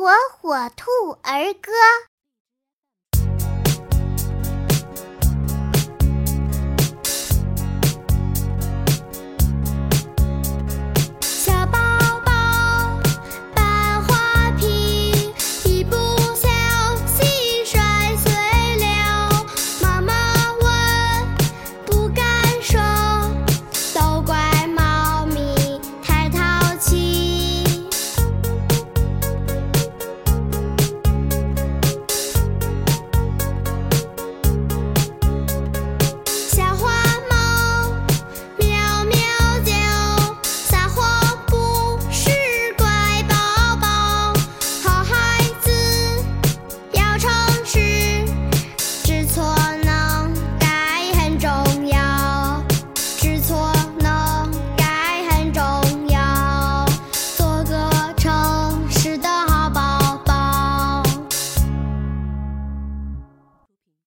火火兔儿歌。